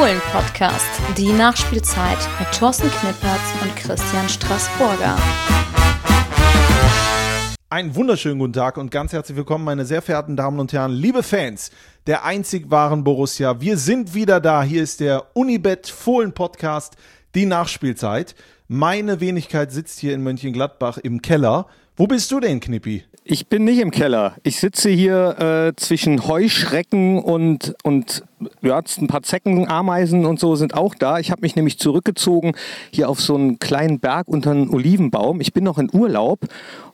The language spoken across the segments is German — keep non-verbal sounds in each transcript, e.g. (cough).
Fohlen-Podcast, die Nachspielzeit mit Thorsten Knippertz und Christian Straßburger. Einen wunderschönen guten Tag und ganz herzlich willkommen, meine sehr verehrten Damen und Herren, liebe Fans der einzig wahren Borussia. Wir sind wieder da. Hier ist der Unibet Fohlen Podcast, die Nachspielzeit. Meine Wenigkeit sitzt hier in Mönchengladbach im Keller. Wo bist du denn, Knippi? Ich bin nicht im Keller. Ich sitze hier äh, zwischen Heuschrecken und, und ja, ein paar Zecken, Ameisen und so sind auch da. Ich habe mich nämlich zurückgezogen hier auf so einen kleinen Berg unter einem Olivenbaum. Ich bin noch in Urlaub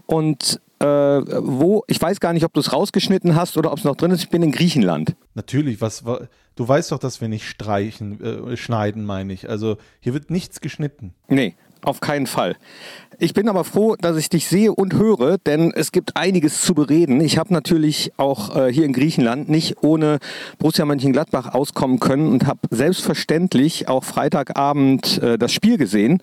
und äh, wo, ich weiß gar nicht, ob du es rausgeschnitten hast oder ob es noch drin ist. Ich bin in Griechenland. Natürlich, was, du weißt doch, dass wir nicht streichen, äh, schneiden, meine ich. Also hier wird nichts geschnitten. Nee, auf keinen Fall. Ich bin aber froh, dass ich dich sehe und höre, denn es gibt einiges zu bereden. Ich habe natürlich auch äh, hier in Griechenland nicht ohne Borussia Mönchengladbach auskommen können und habe selbstverständlich auch Freitagabend äh, das Spiel gesehen.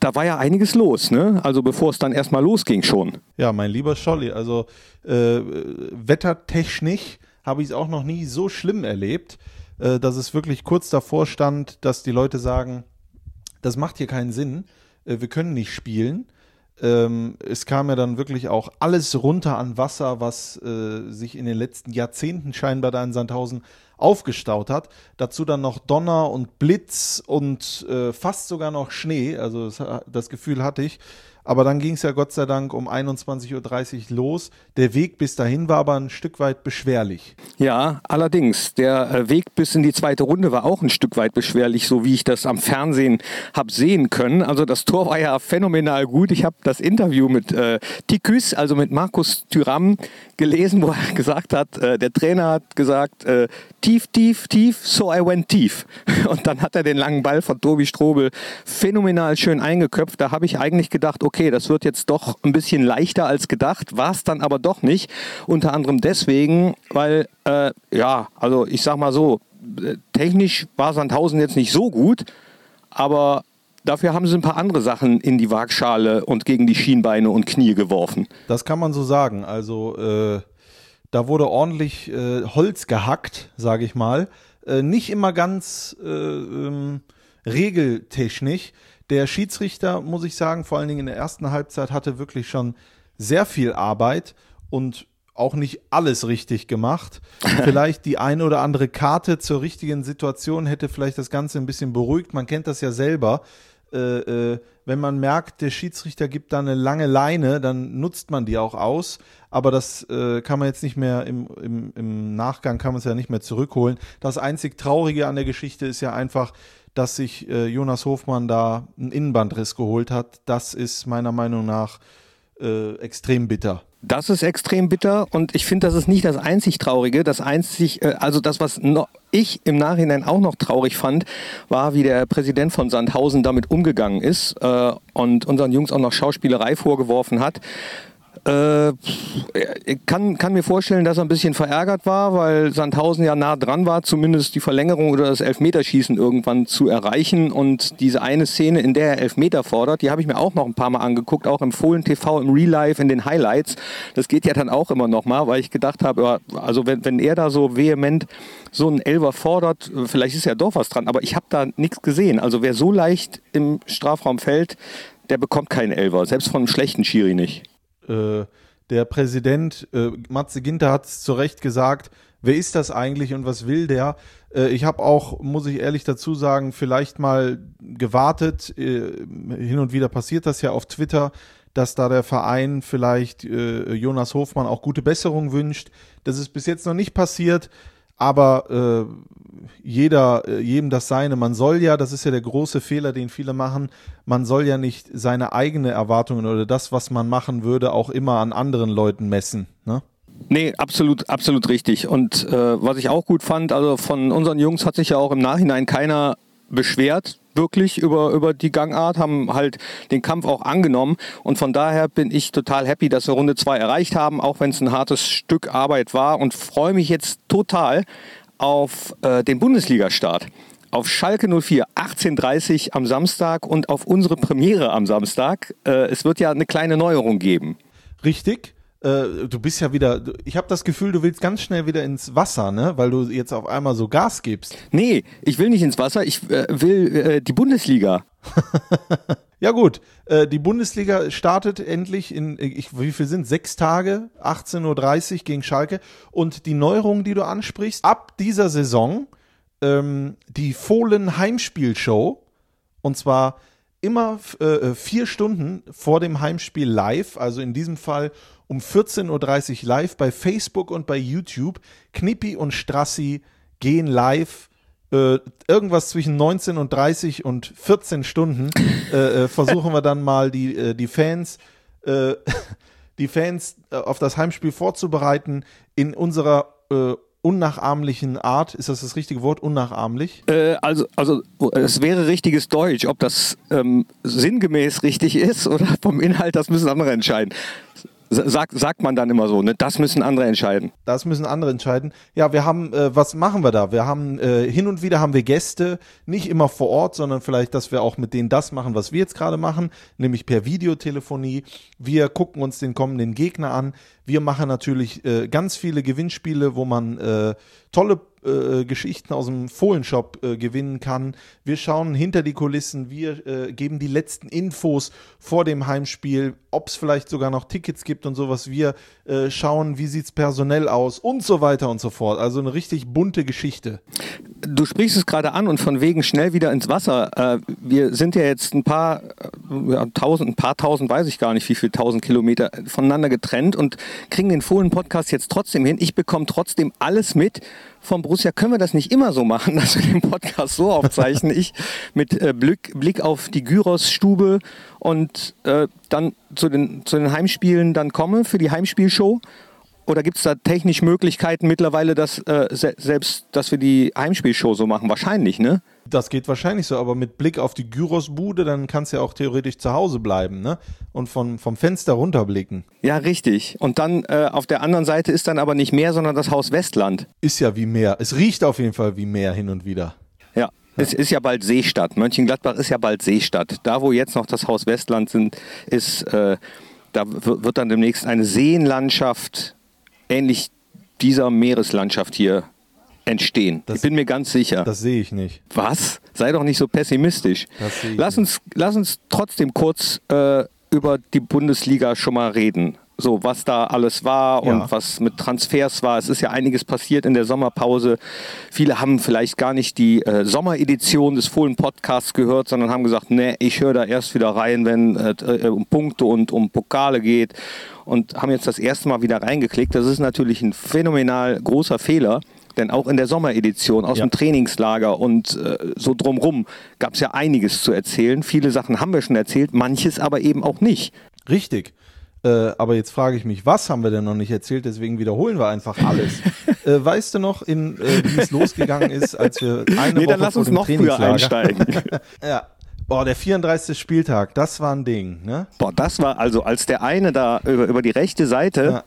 Da war ja einiges los, ne? Also bevor es dann erstmal losging schon. Ja, mein lieber Scholli, also äh, wettertechnisch habe ich es auch noch nie so schlimm erlebt, äh, dass es wirklich kurz davor stand, dass die Leute sagen, das macht hier keinen Sinn, äh, wir können nicht spielen. Ähm, es kam ja dann wirklich auch alles runter an Wasser, was äh, sich in den letzten Jahrzehnten scheinbar da in Sandhausen aufgestaut hat. Dazu dann noch Donner und Blitz und äh, fast sogar noch Schnee. Also das, das Gefühl hatte ich. Aber dann ging es ja Gott sei Dank um 21.30 Uhr los. Der Weg bis dahin war aber ein Stück weit beschwerlich. Ja, allerdings. Der äh, Weg bis in die zweite Runde war auch ein Stück weit beschwerlich, so wie ich das am Fernsehen habe sehen können. Also das Tor war ja phänomenal gut. Ich habe das Interview mit äh, Tikus, also mit Markus Thüram, gelesen, wo er (laughs) gesagt hat, äh, der Trainer hat gesagt, äh, tief, tief, tief, so I went tief. (laughs) Und dann hat er den langen Ball von Tobi Strobel phänomenal schön eingeköpft. Da habe ich eigentlich gedacht, okay, das wird jetzt doch ein bisschen leichter als gedacht, war es dann aber doch nicht. Unter anderem deswegen, weil, äh, ja, also ich sag mal so, äh, technisch war Sandhausen jetzt nicht so gut, aber Dafür haben sie ein paar andere Sachen in die Waagschale und gegen die Schienbeine und Knie geworfen. Das kann man so sagen. Also äh, da wurde ordentlich äh, Holz gehackt, sage ich mal. Äh, nicht immer ganz äh, ähm, regeltechnisch. Der Schiedsrichter, muss ich sagen, vor allen Dingen in der ersten Halbzeit hatte wirklich schon sehr viel Arbeit und auch nicht alles richtig gemacht. (laughs) Vielleicht die eine oder andere Karte zur richtigen Situation hätte vielleicht das Ganze ein bisschen beruhigt. Man kennt das ja selber äh, äh, wenn man merkt, der Schiedsrichter gibt da eine lange Leine, dann nutzt man die auch aus. Aber das äh, kann man jetzt nicht mehr im, im, im Nachgang kann man es ja nicht mehr zurückholen. Das einzig Traurige an der Geschichte ist ja einfach, dass sich äh, Jonas Hofmann da einen Innenbandriss geholt hat. Das ist meiner Meinung nach äh, extrem bitter. Das ist extrem bitter und ich finde, das ist nicht das einzig Traurige. Das einzig, äh, also das, was noch ich im Nachhinein auch noch traurig fand, war, wie der Präsident von Sandhausen damit umgegangen ist äh, und unseren Jungs auch noch Schauspielerei vorgeworfen hat. Äh, kann, kann mir vorstellen, dass er ein bisschen verärgert war, weil Sandhausen ja nah dran war, zumindest die Verlängerung oder das Elfmeterschießen irgendwann zu erreichen. Und diese eine Szene, in der er Elfmeter fordert, die habe ich mir auch noch ein paar Mal angeguckt, auch im Fohlen TV, im Real Life, in den Highlights. Das geht ja dann auch immer noch mal, weil ich gedacht habe, also wenn, wenn er da so vehement so einen Elver fordert, vielleicht ist ja doch was dran, aber ich habe da nichts gesehen. Also wer so leicht im Strafraum fällt, der bekommt keinen Elver, selbst von einem schlechten Schiri nicht. Äh, der Präsident äh, Matze Ginter hat es zu Recht gesagt, wer ist das eigentlich und was will der? Äh, ich habe auch, muss ich ehrlich dazu sagen, vielleicht mal gewartet. Äh, hin und wieder passiert das ja auf Twitter, dass da der Verein vielleicht äh, Jonas Hofmann auch gute Besserung wünscht. Das ist bis jetzt noch nicht passiert. Aber äh, jeder, äh, jedem das seine. Man soll ja, das ist ja der große Fehler, den viele machen, man soll ja nicht seine eigene Erwartungen oder das, was man machen würde, auch immer an anderen Leuten messen. Ne? Nee, absolut, absolut richtig. Und äh, was ich auch gut fand, also von unseren Jungs hat sich ja auch im Nachhinein keiner beschwert, wirklich über, über die Gangart, haben halt den Kampf auch angenommen. Und von daher bin ich total happy, dass wir Runde 2 erreicht haben, auch wenn es ein hartes Stück Arbeit war und freue mich jetzt total auf äh, den Bundesliga-Start. Auf Schalke 04, 18.30 am Samstag und auf unsere Premiere am Samstag. Äh, es wird ja eine kleine Neuerung geben. Richtig. Äh, du bist ja wieder, ich habe das Gefühl, du willst ganz schnell wieder ins Wasser, ne? Weil du jetzt auf einmal so Gas gibst. Nee, ich will nicht ins Wasser, ich äh, will äh, die Bundesliga. (laughs) ja gut, äh, die Bundesliga startet endlich in, ich, wie viel sind Sechs Tage, 18.30 Uhr gegen Schalke. Und die Neuerung, die du ansprichst, ab dieser Saison ähm, die Fohlen Heimspielshow. Und zwar immer äh, vier Stunden vor dem Heimspiel live, also in diesem Fall um 14.30 Uhr live bei Facebook und bei YouTube. Knippi und Strassi gehen live. Äh, irgendwas zwischen 19 und 30 und 14 Stunden äh, äh, versuchen wir dann mal die, äh, die Fans äh, (laughs) die Fans äh, auf das Heimspiel vorzubereiten in unserer unnachahmlichen Art. Ist das das richtige Wort? Unnachahmlich? Äh, also, also es wäre richtiges Deutsch. Ob das ähm, sinngemäß richtig ist oder vom Inhalt, das müssen andere entscheiden. Sag, sagt man dann immer so, ne? Das müssen andere entscheiden. Das müssen andere entscheiden. Ja, wir haben, äh, was machen wir da? Wir haben äh, hin und wieder haben wir Gäste, nicht immer vor Ort, sondern vielleicht, dass wir auch mit denen das machen, was wir jetzt gerade machen, nämlich per Videotelefonie. Wir gucken uns den kommenden Gegner an. Wir machen natürlich äh, ganz viele Gewinnspiele, wo man äh, tolle äh, Geschichten aus dem Fohlenshop äh, gewinnen kann. Wir schauen hinter die Kulissen, wir äh, geben die letzten Infos vor dem Heimspiel, ob es vielleicht sogar noch Tickets gibt und sowas. Wir äh, schauen, wie sieht es personell aus und so weiter und so fort. Also eine richtig bunte Geschichte. Du sprichst es gerade an und von wegen schnell wieder ins Wasser. Äh, wir sind ja jetzt ein paar ja, tausend, ein paar tausend, weiß ich gar nicht, wie viel tausend Kilometer voneinander getrennt und kriegen den Fohlen-Podcast jetzt trotzdem hin. Ich bekomme trotzdem alles mit vom Borussia können wir das nicht immer so machen, (laughs) dass wir den Podcast so aufzeichnen. Ich mit äh, Blick, Blick auf die Gyros-Stube und äh, dann zu den, zu den Heimspielen dann komme für die Heimspielshow. Oder gibt es da technisch Möglichkeiten mittlerweile, dass äh, se selbst, dass wir die Heimspielshow so machen? Wahrscheinlich, ne? Das geht wahrscheinlich so, aber mit Blick auf die Gyrosbude, dann kannst du ja auch theoretisch zu Hause bleiben, ne? Und von, vom Fenster runterblicken. Ja, richtig. Und dann äh, auf der anderen Seite ist dann aber nicht Meer, sondern das Haus Westland. Ist ja wie Meer. Es riecht auf jeden Fall wie Meer hin und wieder. Ja. Es ist ja bald Seestadt. Mönchengladbach ist ja bald Seestadt. Da, wo jetzt noch das Haus Westland sind, ist, äh, da wird dann demnächst eine Seenlandschaft ähnlich dieser Meereslandschaft hier entstehen. Das, ich bin mir ganz sicher. Das sehe ich nicht. Was? Sei doch nicht so pessimistisch. Lass uns, lass uns trotzdem kurz äh, über die Bundesliga schon mal reden. So, was da alles war und ja. was mit Transfers war. Es ist ja einiges passiert in der Sommerpause. Viele haben vielleicht gar nicht die äh, Sommeredition des Fohlen Podcasts gehört, sondern haben gesagt, nee, ich höre da erst wieder rein, wenn es äh, um Punkte und um Pokale geht und haben jetzt das erste Mal wieder reingeklickt. Das ist natürlich ein phänomenal großer Fehler. Denn auch in der Sommeredition aus ja. dem Trainingslager und äh, so drumrum gab es ja einiges zu erzählen. Viele Sachen haben wir schon erzählt, manches aber eben auch nicht. Richtig. Äh, aber jetzt frage ich mich, was haben wir denn noch nicht erzählt? Deswegen wiederholen wir einfach alles. (laughs) äh, weißt du noch, in, äh, wie es losgegangen ist, als wir eine nee, Woche dann lass uns noch früher einsteigen. (laughs) ja. Boah, der 34. Spieltag, das war ein Ding, ne? Boah, das war also, als der eine da über, über die rechte Seite. Ja.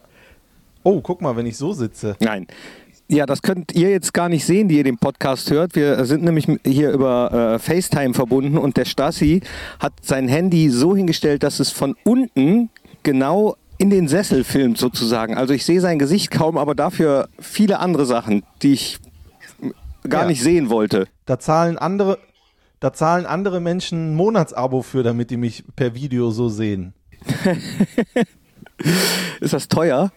Oh, guck mal, wenn ich so sitze. Nein, ja, das könnt ihr jetzt gar nicht sehen, die ihr den Podcast hört. Wir sind nämlich hier über äh, FaceTime verbunden und der Stassi hat sein Handy so hingestellt, dass es von unten genau in den Sessel filmt sozusagen. Also ich sehe sein Gesicht kaum, aber dafür viele andere Sachen, die ich gar ja. nicht sehen wollte. Da zahlen andere, da zahlen andere Menschen ein Monatsabo für, damit die mich per Video so sehen. (laughs) Ist das teuer?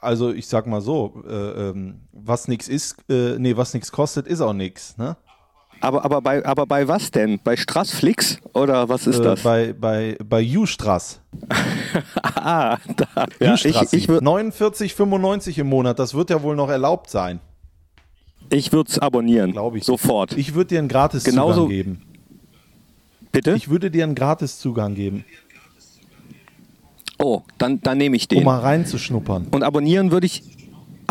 also ich sag mal so, äh, ähm, was nichts ist, äh, nee, was nichts kostet, ist auch nichts, ne? Aber, aber, bei, aber bei was denn? Bei Strassflix oder was ist äh, das? Bei, bei, bei U-Strass. (laughs) ah, da. Ja, ich, ich 49,95 im Monat, das wird ja wohl noch erlaubt sein. Ich würde es abonnieren. Glaube ich. Sofort. Ich würde dir einen Gratiszugang Genauso geben. Bitte? Ich würde dir einen Gratiszugang geben. Oh, dann, dann nehme ich den. Um mal reinzuschnuppern. Und abonnieren würde ich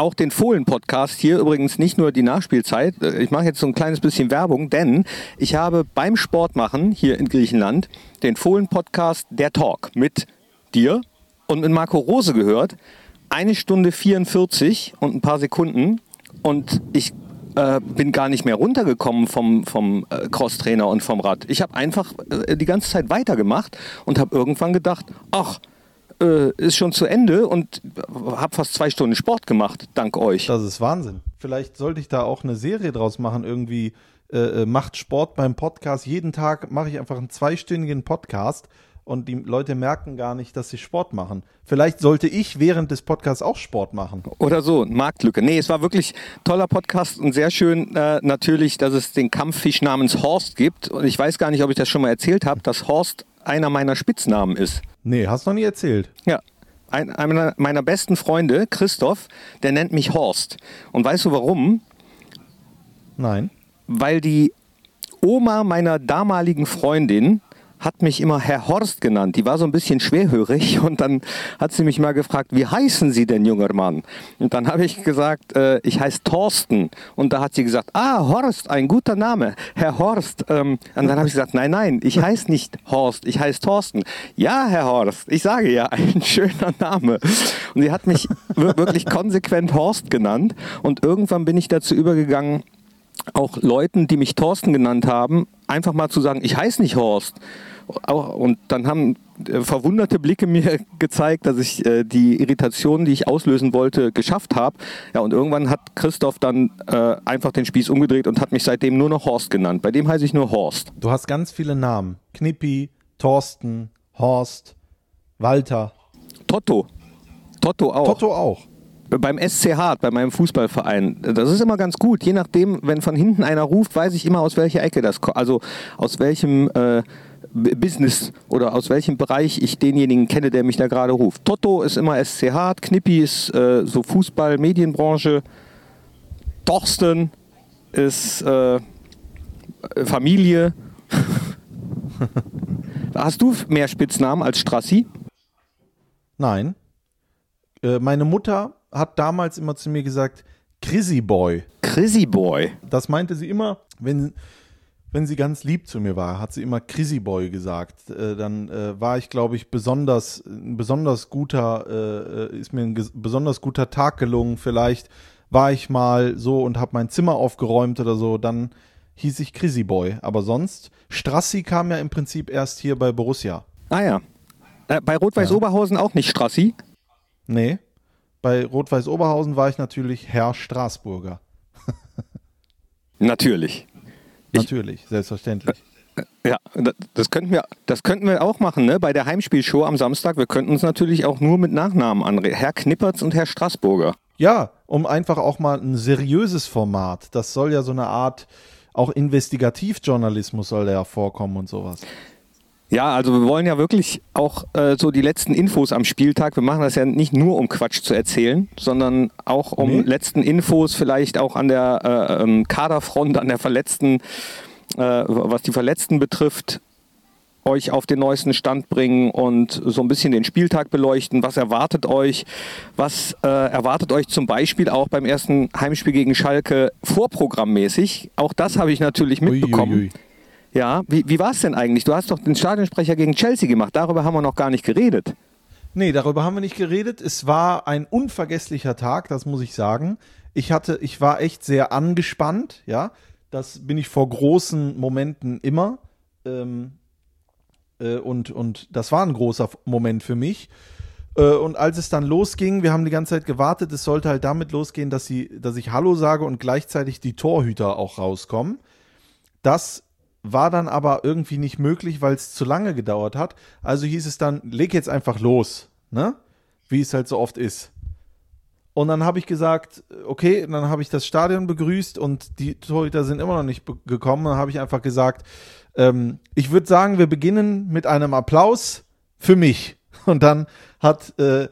auch den Fohlen-Podcast hier, übrigens nicht nur die Nachspielzeit. Ich mache jetzt so ein kleines bisschen Werbung, denn ich habe beim Sportmachen hier in Griechenland den Fohlen-Podcast Der Talk mit dir und mit Marco Rose gehört. Eine Stunde 44 und ein paar Sekunden. Und ich äh, bin gar nicht mehr runtergekommen vom, vom äh, Crosstrainer und vom Rad. Ich habe einfach äh, die ganze Zeit weitergemacht und habe irgendwann gedacht, ach, äh, ist schon zu Ende und habe fast zwei Stunden Sport gemacht, dank euch. Das ist Wahnsinn. Vielleicht sollte ich da auch eine Serie draus machen, irgendwie äh, äh macht Sport beim Podcast. Jeden Tag mache ich einfach einen zweistündigen Podcast und die Leute merken gar nicht, dass sie Sport machen. Vielleicht sollte ich während des Podcasts auch Sport machen. Oder so, Marktlücke. Nee, es war wirklich toller Podcast und sehr schön äh, natürlich, dass es den Kampffisch namens Horst gibt. Und ich weiß gar nicht, ob ich das schon mal erzählt habe, dass Horst einer meiner Spitznamen ist. Nee, hast du noch nie erzählt. Ja. Ein, einer meiner besten Freunde, Christoph, der nennt mich Horst. Und weißt du warum? Nein. Weil die Oma meiner damaligen Freundin hat mich immer Herr Horst genannt. Die war so ein bisschen schwerhörig (laughs) und dann hat sie mich mal gefragt, wie heißen Sie denn, junger Mann? Und dann habe ich gesagt, äh, ich heiße Thorsten. Und da hat sie gesagt, ah, Horst, ein guter Name, Herr Horst. Ähm, und dann habe ich gesagt, nein, nein, ich heiße nicht Horst, ich heiße Thorsten. Ja, Herr Horst, ich sage ja, (laughs) ein schöner Name. Und sie hat mich wirklich konsequent Horst genannt. Und irgendwann bin ich dazu übergegangen, auch Leuten, die mich Thorsten genannt haben, einfach mal zu sagen, ich heiße nicht Horst. Und dann haben äh, verwunderte Blicke (laughs) mir gezeigt, dass ich äh, die Irritation, die ich auslösen wollte, geschafft habe. Ja, und irgendwann hat Christoph dann äh, einfach den Spieß umgedreht und hat mich seitdem nur noch Horst genannt. Bei dem heiße ich nur Horst. Du hast ganz viele Namen. Knippi, Thorsten, Horst, Walter. Totto. Totto auch. Totto auch beim SC Hart, bei meinem Fußballverein, das ist immer ganz gut. Je nachdem, wenn von hinten einer ruft, weiß ich immer, aus welcher Ecke das kommt. Also aus welchem äh, Business oder aus welchem Bereich ich denjenigen kenne, der mich da gerade ruft. Toto ist immer SC Hart, Knippi ist äh, so Fußball, Medienbranche, Torsten ist äh, Familie. (laughs) Hast du mehr Spitznamen als Strassi? Nein. Äh, meine Mutter hat damals immer zu mir gesagt, Chrissy Boy. Chrissy Boy. Das meinte sie immer, wenn, wenn sie ganz lieb zu mir war, hat sie immer Chrissy Boy gesagt. Äh, dann äh, war ich, glaube ich, besonders, ein besonders guter, äh, ist mir ein besonders guter Tag gelungen. Vielleicht war ich mal so und habe mein Zimmer aufgeräumt oder so. Dann hieß ich Chrissy Boy. Aber sonst, Strassi kam ja im Prinzip erst hier bei Borussia. Ah ja. Äh, bei Rot-Weiß ja. Oberhausen auch nicht Strassi? Nee. Bei Rot-Weiß Oberhausen war ich natürlich Herr Straßburger. natürlich. Natürlich, ich, selbstverständlich. Äh, ja, das könnten wir, das könnten wir auch machen, ne? Bei der Heimspielshow am Samstag. Wir könnten uns natürlich auch nur mit Nachnamen anreden. Herr Knippertz und Herr Straßburger. Ja, um einfach auch mal ein seriöses Format. Das soll ja so eine Art auch Investigativjournalismus soll da ja vorkommen und sowas. Ja, also wir wollen ja wirklich auch äh, so die letzten Infos am Spieltag. Wir machen das ja nicht nur, um Quatsch zu erzählen, sondern auch um nee. letzten Infos vielleicht auch an der äh, ähm, Kaderfront, an der Verletzten, äh, was die Verletzten betrifft, euch auf den neuesten Stand bringen und so ein bisschen den Spieltag beleuchten. Was erwartet euch? Was äh, erwartet euch zum Beispiel auch beim ersten Heimspiel gegen Schalke vorprogrammmäßig? Auch das habe ich natürlich mitbekommen. Ui, ui, ui. Ja, wie, wie war es denn eigentlich? Du hast doch den Stadionsprecher gegen Chelsea gemacht. Darüber haben wir noch gar nicht geredet. Nee, darüber haben wir nicht geredet. Es war ein unvergesslicher Tag, das muss ich sagen. Ich hatte, ich war echt sehr angespannt, ja. Das bin ich vor großen Momenten immer. Ähm, äh, und, und das war ein großer Moment für mich. Äh, und als es dann losging, wir haben die ganze Zeit gewartet, es sollte halt damit losgehen, dass, sie, dass ich Hallo sage und gleichzeitig die Torhüter auch rauskommen. Das war dann aber irgendwie nicht möglich, weil es zu lange gedauert hat. Also hieß es dann, leg jetzt einfach los, ne? Wie es halt so oft ist. Und dann habe ich gesagt, okay, dann habe ich das Stadion begrüßt und die Torhüter sind immer noch nicht gekommen. Dann habe ich einfach gesagt, ähm, ich würde sagen, wir beginnen mit einem Applaus für mich. Und dann hat äh,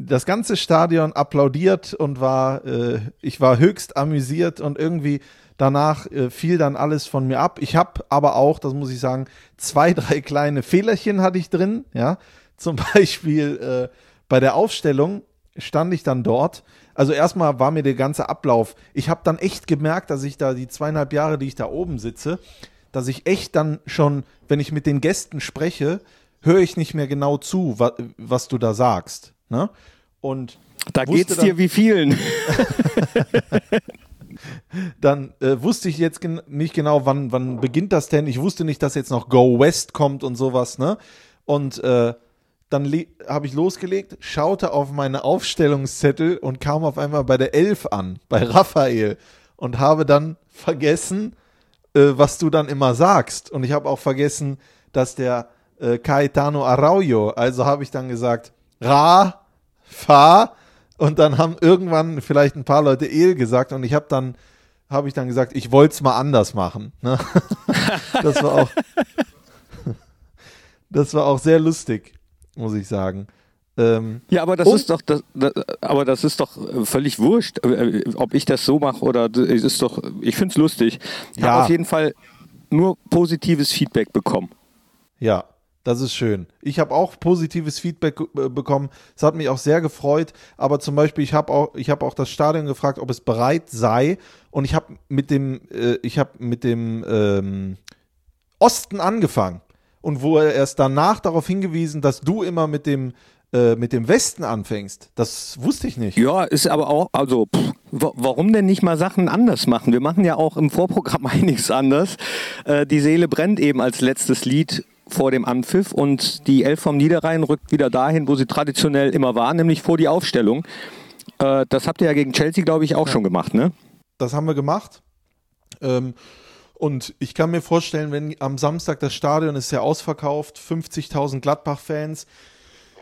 das ganze Stadion applaudiert und war, äh, ich war höchst amüsiert und irgendwie Danach äh, fiel dann alles von mir ab. Ich habe aber auch, das muss ich sagen, zwei, drei kleine Fehlerchen hatte ich drin. Ja, zum (laughs) Beispiel äh, bei der Aufstellung stand ich dann dort. Also erstmal war mir der ganze Ablauf. Ich habe dann echt gemerkt, dass ich da die zweieinhalb Jahre, die ich da oben sitze, dass ich echt dann schon, wenn ich mit den Gästen spreche, höre ich nicht mehr genau zu, was, was du da sagst. Ne? Und da geht's dir wie vielen. (laughs) dann äh, wusste ich jetzt gen nicht genau, wann, wann beginnt das denn. Ich wusste nicht, dass jetzt noch Go West kommt und sowas, ne? Und äh, dann habe ich losgelegt, schaute auf meine Aufstellungszettel und kam auf einmal bei der Elf an, bei Raphael und habe dann vergessen, äh, was du dann immer sagst. Und ich habe auch vergessen, dass der äh, Caetano Araujo, also habe ich dann gesagt, Ra, Fa, und dann haben irgendwann vielleicht ein paar Leute El gesagt und ich habe dann habe ich dann gesagt, ich wollte es mal anders machen. Ne? (laughs) das war auch (laughs) das war auch sehr lustig, muss ich sagen. Ähm, ja, aber das ist doch, das, das, aber das ist doch völlig wurscht, äh, ob ich das so mache oder es ist doch, ich finde es lustig. Ich ja. habe auf jeden Fall nur positives Feedback bekommen. Ja, das ist schön. Ich habe auch positives Feedback äh, bekommen. Es hat mich auch sehr gefreut. Aber zum Beispiel, ich habe auch, ich auch das Stadion gefragt, ob es bereit sei. Und ich habe mit dem, äh, ich habe mit dem ähm, Osten angefangen und wo er erst danach darauf hingewiesen, dass du immer mit dem äh, mit dem Westen anfängst. Das wusste ich nicht. Ja, ist aber auch, also pff, warum denn nicht mal Sachen anders machen? Wir machen ja auch im Vorprogramm (laughs) einiges anders. Äh, die Seele brennt eben als letztes Lied vor dem Anpfiff und die Elf vom Niederrhein rückt wieder dahin, wo sie traditionell immer war, nämlich vor die Aufstellung. Äh, das habt ihr ja gegen Chelsea, glaube ich, auch ja. schon gemacht, ne? Das haben wir gemacht. Ähm, und ich kann mir vorstellen, wenn am Samstag das Stadion ist ja ausverkauft, 50.000 Gladbach-Fans,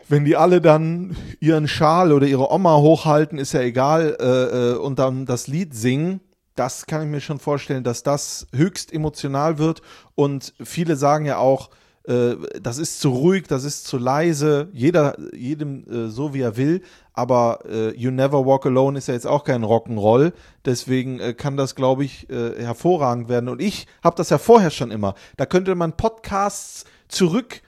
wenn die alle dann ihren Schal oder ihre Oma hochhalten, ist ja egal, äh, äh, und dann das Lied singen, das kann ich mir schon vorstellen, dass das höchst emotional wird. Und viele sagen ja auch, äh, das ist zu ruhig, das ist zu leise, jeder, jedem äh, so wie er will, aber äh, You Never Walk Alone ist ja jetzt auch kein Rock'n'Roll, deswegen äh, kann das, glaube ich, äh, hervorragend werden. Und ich habe das ja vorher schon immer. Da könnte man Podcasts zurück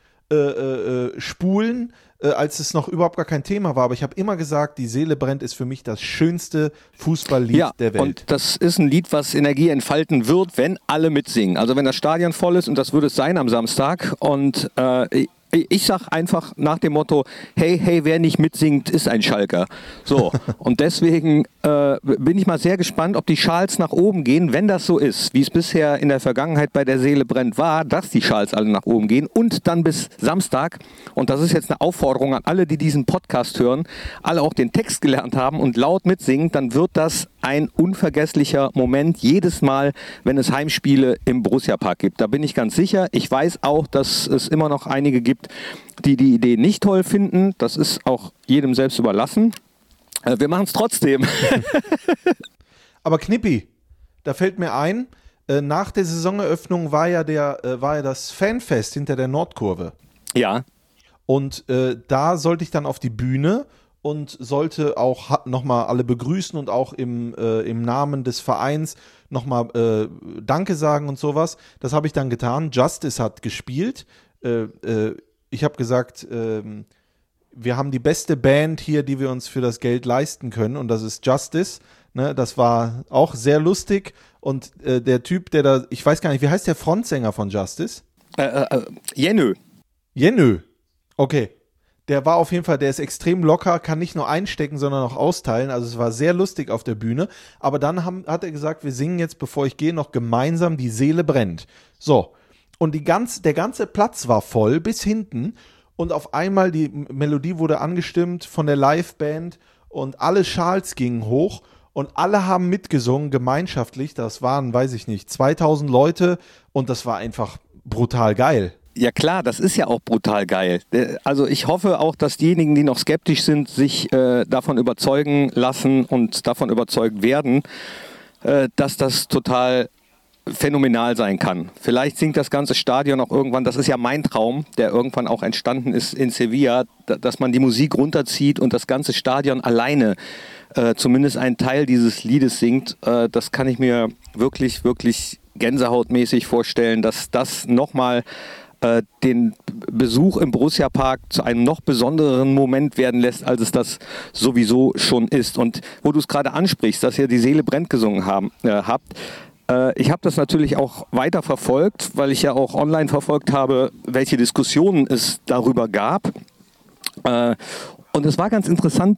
spulen, äh, als es noch überhaupt gar kein Thema war. Aber ich habe immer gesagt, die Seele brennt ist für mich das schönste Fußballlied ja, der Welt. Und das ist ein Lied, was Energie entfalten wird, wenn alle mitsingen. Also wenn das Stadion voll ist und das würde es sein am Samstag. Und äh, ich sag einfach nach dem Motto, hey, hey, wer nicht mitsingt, ist ein Schalker. So, (laughs) und deswegen äh, bin ich mal sehr gespannt, ob die Schals nach oben gehen, wenn das so ist, wie es bisher in der Vergangenheit bei der Seele brennt war, dass die Schals alle nach oben gehen und dann bis Samstag, und das ist jetzt eine Aufforderung an alle, die diesen Podcast hören, alle auch den Text gelernt haben und laut mitsingen, dann wird das ein unvergesslicher Moment jedes Mal, wenn es Heimspiele im Borussia Park gibt. Da bin ich ganz sicher. Ich weiß auch, dass es immer noch einige gibt, die die Idee nicht toll finden. Das ist auch jedem selbst überlassen. Äh, wir machen es trotzdem. (laughs) Aber Knippi, da fällt mir ein, äh, nach der Saisoneröffnung war ja, der, äh, war ja das Fanfest hinter der Nordkurve. Ja. Und äh, da sollte ich dann auf die Bühne und sollte auch nochmal alle begrüßen und auch im, äh, im Namen des Vereins nochmal äh, Danke sagen und sowas. Das habe ich dann getan. Justice hat gespielt. Äh, ich habe gesagt, ähm, wir haben die beste Band hier, die wir uns für das Geld leisten können und das ist Justice. Ne, das war auch sehr lustig und äh, der Typ, der da, ich weiß gar nicht, wie heißt der Frontsänger von Justice? Äh, äh, Jenö. Jenö. Okay der war auf jeden Fall, der ist extrem locker, kann nicht nur einstecken, sondern auch austeilen. Also es war sehr lustig auf der Bühne. Aber dann haben, hat er gesagt, wir singen jetzt, bevor ich gehe, noch gemeinsam Die Seele brennt. So. Und die ganz, der ganze Platz war voll bis hinten. Und auf einmal die Melodie wurde angestimmt von der Liveband und alle Schals gingen hoch und alle haben mitgesungen, gemeinschaftlich. Das waren, weiß ich nicht, 2000 Leute und das war einfach brutal geil. Ja klar, das ist ja auch brutal geil. Äh, also ich hoffe auch, dass diejenigen, die noch skeptisch sind, sich äh, davon überzeugen lassen und davon überzeugt werden, äh, dass das total phänomenal sein kann. Vielleicht singt das ganze Stadion auch irgendwann, das ist ja mein Traum, der irgendwann auch entstanden ist in Sevilla, dass man die Musik runterzieht und das ganze Stadion alleine äh, zumindest einen Teil dieses Liedes singt. Äh, das kann ich mir wirklich, wirklich gänsehautmäßig vorstellen, dass das nochmal äh, den Besuch im Borussia Park zu einem noch besonderen Moment werden lässt, als es das sowieso schon ist. Und wo du es gerade ansprichst, dass ihr die Seele brennt gesungen haben, äh, habt, ich habe das natürlich auch weiter verfolgt, weil ich ja auch online verfolgt habe, welche Diskussionen es darüber gab. Äh, und es war ganz interessant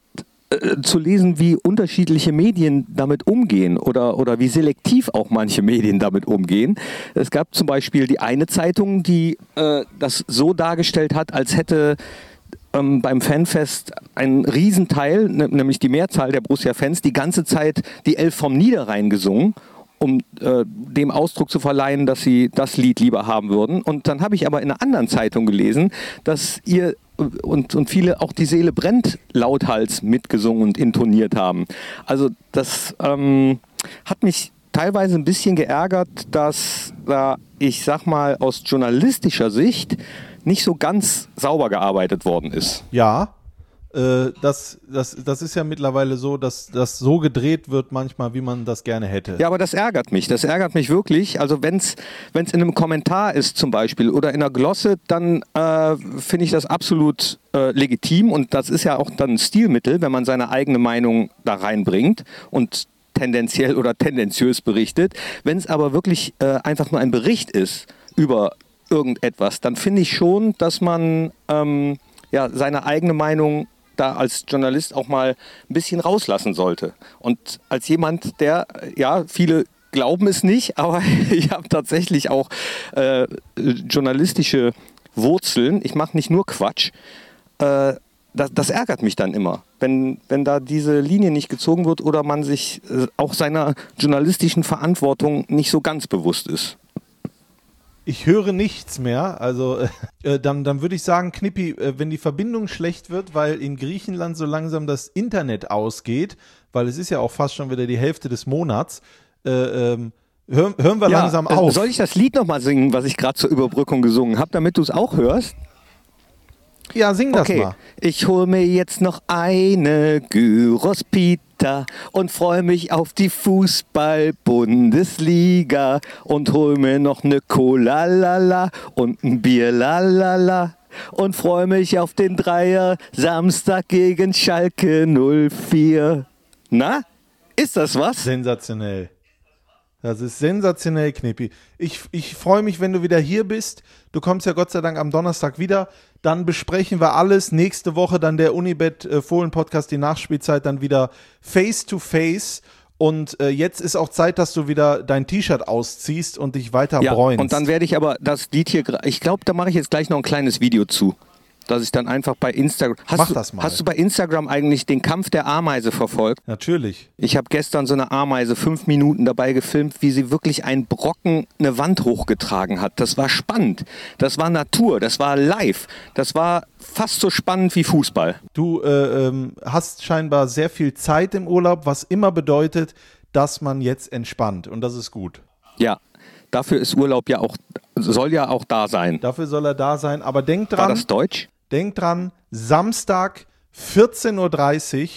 äh, zu lesen, wie unterschiedliche Medien damit umgehen oder, oder wie selektiv auch manche Medien damit umgehen. Es gab zum Beispiel die eine Zeitung, die äh, das so dargestellt hat, als hätte ähm, beim Fanfest ein Riesenteil, nämlich die Mehrzahl der Borussia-Fans, die ganze Zeit die Elf vom Niederrhein gesungen um äh, dem Ausdruck zu verleihen, dass sie das Lied lieber haben würden. Und dann habe ich aber in einer anderen Zeitung gelesen, dass ihr und, und viele auch die Seele brennt lauthals mitgesungen und intoniert haben. Also das ähm, hat mich teilweise ein bisschen geärgert, dass da, ich sag mal, aus journalistischer Sicht nicht so ganz sauber gearbeitet worden ist. Ja, äh, das, das, das ist ja mittlerweile so, dass das so gedreht wird manchmal, wie man das gerne hätte. Ja, aber das ärgert mich. Das ärgert mich wirklich. Also wenn es in einem Kommentar ist zum Beispiel oder in einer Glosse, dann äh, finde ich das absolut äh, legitim und das ist ja auch dann ein Stilmittel, wenn man seine eigene Meinung da reinbringt und tendenziell oder tendenziös berichtet. Wenn es aber wirklich äh, einfach nur ein Bericht ist über irgendetwas, dann finde ich schon, dass man ähm, ja, seine eigene Meinung da als Journalist auch mal ein bisschen rauslassen sollte. Und als jemand, der, ja, viele glauben es nicht, (laughs) aber ich habe tatsächlich auch äh, journalistische Wurzeln. Ich mache nicht nur Quatsch. Äh, das, das, ärgert mich dann immer, wenn, wenn da diese Linie nicht gezogen wird oder man sich äh, auch seiner journalistischen Verantwortung nicht so ganz bewusst ist. Ich höre nichts mehr. Also (laughs) äh, dann, dann würde ich sagen, Knippi, äh, wenn die Verbindung schlecht wird, weil in Griechenland so langsam das Internet ausgeht, weil es ist ja auch fast schon wieder die Hälfte des Monats, äh, ähm, hören, hören wir ja, langsam äh, auf. Soll ich das Lied nochmal singen, was ich gerade zur Überbrückung gesungen habe, damit du es auch hörst? Ja, sing das okay. mal. Ich hole mir jetzt noch eine Gyros Pita und freue mich auf die Fußball-Bundesliga und hol mir noch eine Cola lala und ein Bier lalala und freue mich auf den Dreier Samstag gegen Schalke 04. Na, ist das was? Sensationell. Das ist sensationell, Knippi. Ich, ich freue mich, wenn du wieder hier bist. Du kommst ja Gott sei Dank am Donnerstag wieder. Dann besprechen wir alles. Nächste Woche dann der Unibet äh, Fohlen Podcast, die Nachspielzeit dann wieder face to face. Und äh, jetzt ist auch Zeit, dass du wieder dein T-Shirt ausziehst und dich weiter ja, bräunst. Und dann werde ich aber das Lied hier, ich glaube, da mache ich jetzt gleich noch ein kleines Video zu dass ich dann einfach bei Instagram. Hast Mach du, das mal. Hast du bei Instagram eigentlich den Kampf der Ameise verfolgt? Natürlich. Ich habe gestern so eine Ameise fünf Minuten dabei gefilmt, wie sie wirklich einen Brocken eine Wand hochgetragen hat. Das war spannend. Das war Natur. Das war live. Das war fast so spannend wie Fußball. Du äh, ähm, hast scheinbar sehr viel Zeit im Urlaub, was immer bedeutet, dass man jetzt entspannt. Und das ist gut. Ja, dafür ist Urlaub ja auch, soll ja auch da sein. Dafür soll er da sein. Aber denk dran. War das Deutsch? Denk dran, Samstag 14.30 Uhr,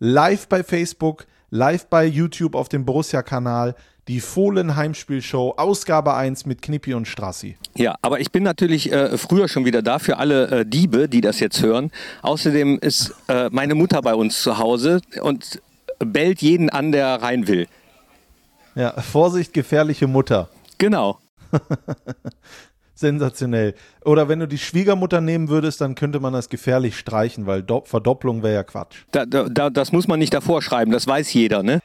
live bei Facebook, live bei YouTube auf dem Borussia-Kanal, die Fohlen Heimspielshow, Ausgabe 1 mit Knippi und Strassi. Ja, aber ich bin natürlich äh, früher schon wieder da für alle äh, Diebe, die das jetzt hören. Außerdem ist äh, meine Mutter bei uns zu Hause und bellt jeden an, der rein will. Ja, Vorsicht, gefährliche Mutter. Genau. (laughs) Sensationell. Oder wenn du die Schwiegermutter nehmen würdest, dann könnte man das gefährlich streichen, weil Do Verdopplung wäre ja Quatsch. Da, da, das muss man nicht davor schreiben, das weiß jeder, ne?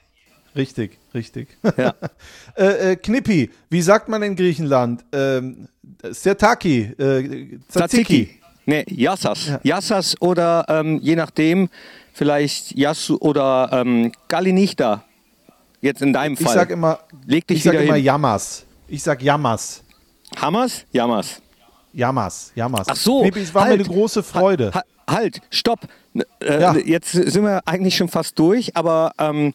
Richtig, richtig. Ja. (laughs) äh, äh, Knippi, wie sagt man in Griechenland? Ähm, Sertaki, äh, Tzatziki. Ne, Yassas. Ja. Yassas oder ähm, je nachdem, vielleicht Yassu oder ähm, Galinichta. Jetzt in deinem Fall. Ich sag immer, Leg dich ich sag immer hin. Yamas. Ich sag Yamas. Hammers? Jammers. Jammers, Jammers. Ach so. Knippi, es war halt, mir eine große Freude. Halt, halt stopp. Äh, Ja. Jetzt sind wir eigentlich schon fast durch, aber ähm,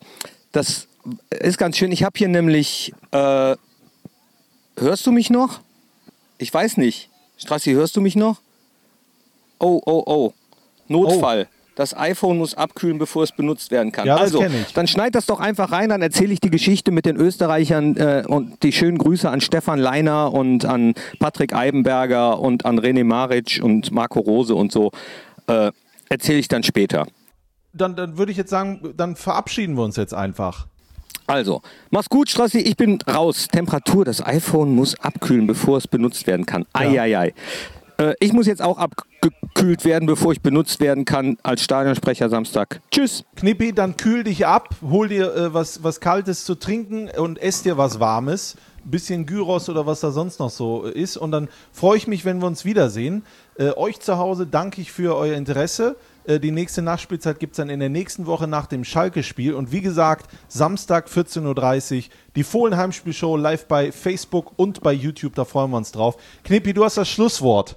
das ist ganz schön. Ich habe hier nämlich. Äh, hörst du mich noch? Ich weiß nicht. Strassi, hörst du mich noch? Oh, oh, oh. Notfall. Das iPhone muss abkühlen, bevor es benutzt werden kann. Ja, also, dann schneid das doch einfach rein, dann erzähle ich die Geschichte mit den Österreichern äh, und die schönen Grüße an Stefan Leiner und an Patrick Eibenberger und an René Maric und Marco Rose und so. Äh, erzähle ich dann später. Dann, dann würde ich jetzt sagen, dann verabschieden wir uns jetzt einfach. Also, mach's gut, Strassi, ich bin raus. Temperatur, das iPhone muss abkühlen, bevor es benutzt werden kann. Eieiei. Äh, ich muss jetzt auch abgekühlt werden, bevor ich benutzt werden kann als Stadionsprecher Samstag. Tschüss. Knippi, dann kühl dich ab, hol dir äh, was, was Kaltes zu trinken und ess dir was Warmes. Bisschen Gyros oder was da sonst noch so ist. Und dann freue ich mich, wenn wir uns wiedersehen. Äh, euch zu Hause danke ich für euer Interesse. Äh, die nächste Nachspielzeit gibt es dann in der nächsten Woche nach dem Schalke-Spiel. Und wie gesagt, Samstag 14.30 Uhr die Fohlen-Heimspielshow live bei Facebook und bei YouTube. Da freuen wir uns drauf. Knippi, du hast das Schlusswort.